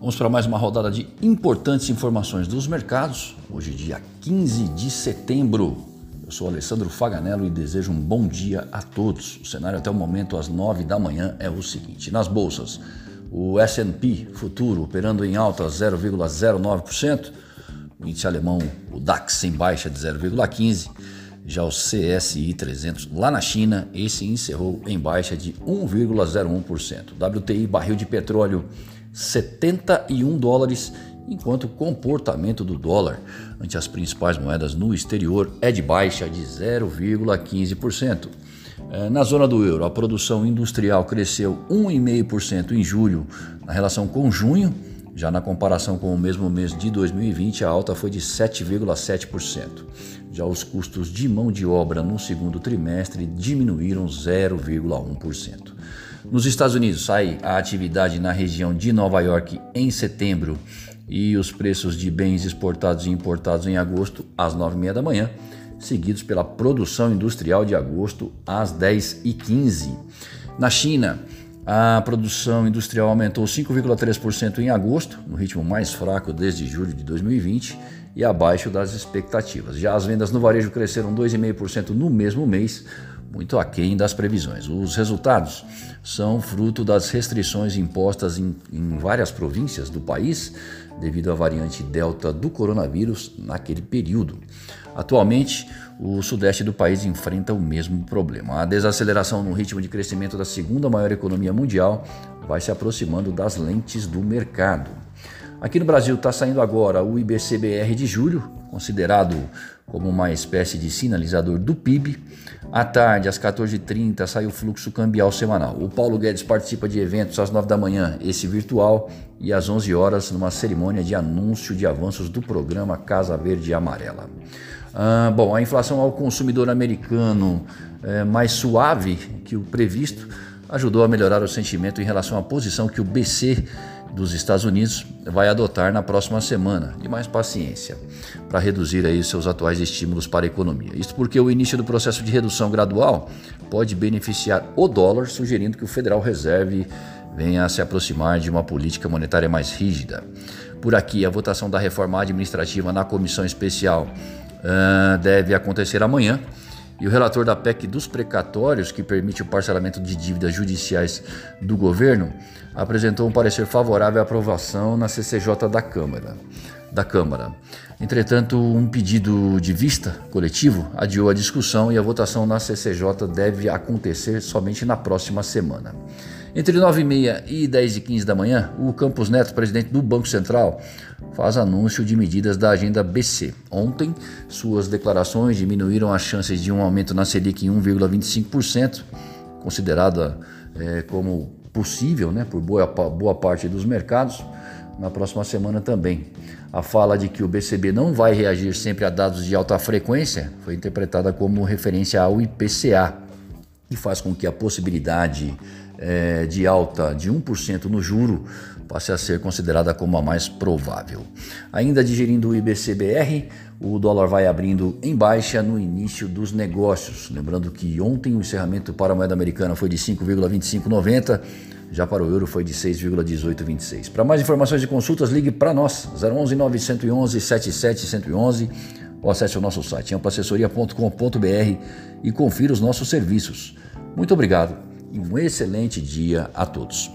Vamos para mais uma rodada de importantes informações dos mercados. Hoje, dia 15 de setembro. Eu sou Alessandro Faganello e desejo um bom dia a todos. O cenário até o momento, às 9 da manhã, é o seguinte: nas bolsas, o SP futuro operando em alta 0,09%, o índice alemão, o DAX, em baixa de 0,15%. Já o CSI 300 lá na China, esse encerrou em baixa de 1,01%. WTI barril de petróleo 71 dólares, enquanto o comportamento do dólar ante as principais moedas no exterior é de baixa de 0,15%. É, na zona do euro, a produção industrial cresceu 1,5% em julho na relação com junho. Já na comparação com o mesmo mês de 2020, a alta foi de 7,7%. Já os custos de mão de obra no segundo trimestre diminuíram 0,1%. Nos Estados Unidos, sai a atividade na região de Nova York em setembro e os preços de bens exportados e importados em agosto às 9h30 da manhã, seguidos pela produção industrial de agosto às 10h15. Na China, a produção industrial aumentou 5,3% em agosto, no ritmo mais fraco desde julho de 2020 e abaixo das expectativas. Já as vendas no varejo cresceram 2,5% no mesmo mês, muito aquém das previsões. Os resultados são fruto das restrições impostas em, em, várias províncias do país devido à variante Delta do coronavírus naquele período. Atualmente, o sudeste do país enfrenta o mesmo problema. A desaceleração no ritmo de crescimento da segunda maior economia mundial vai se aproximando das lentes do mercado. Aqui no Brasil está saindo agora o IBCBR de julho, considerado como uma espécie de sinalizador do PIB. À tarde, às 14h30, sai o fluxo cambial semanal. O Paulo Guedes participa de eventos às 9 da manhã, esse virtual, e às 11 horas, numa cerimônia de anúncio de avanços do programa Casa Verde e Amarela. Ah, bom, a inflação ao consumidor americano é mais suave que o previsto ajudou a melhorar o sentimento em relação à posição que o BC dos Estados Unidos vai adotar na próxima semana, de mais paciência, para reduzir aí seus atuais estímulos para a economia. Isso porque o início do processo de redução gradual pode beneficiar o dólar, sugerindo que o Federal Reserve venha a se aproximar de uma política monetária mais rígida. Por aqui, a votação da reforma administrativa na comissão especial uh, deve acontecer amanhã. E o relator da PEC dos precatórios, que permite o parcelamento de dívidas judiciais do governo, apresentou um parecer favorável à aprovação na CCJ da Câmara. Da Câmara. Entretanto, um pedido de vista coletivo adiou a discussão e a votação na CCJ deve acontecer somente na próxima semana. Entre 9h30 e 10h15 da manhã, o Campos Neto, presidente do Banco Central, faz anúncio de medidas da agenda BC. Ontem, suas declarações diminuíram as chances de um aumento na Selic em 1,25%, considerada é, como possível né, por boa, boa parte dos mercados, na próxima semana também. A fala de que o BCB não vai reagir sempre a dados de alta frequência foi interpretada como referência ao IPCA, e faz com que a possibilidade é, de alta de 1% no juro passe a ser considerada como a mais provável. Ainda digerindo o IBCBR, o dólar vai abrindo em baixa no início dos negócios. Lembrando que ontem o encerramento para a moeda americana foi de 5,2590, já para o euro foi de 6,1826. Para mais informações e consultas, ligue para nós, 011 911 7711 ou acesse o nosso site amploassessoria.com.br e confira os nossos serviços. Muito obrigado e um excelente dia a todos.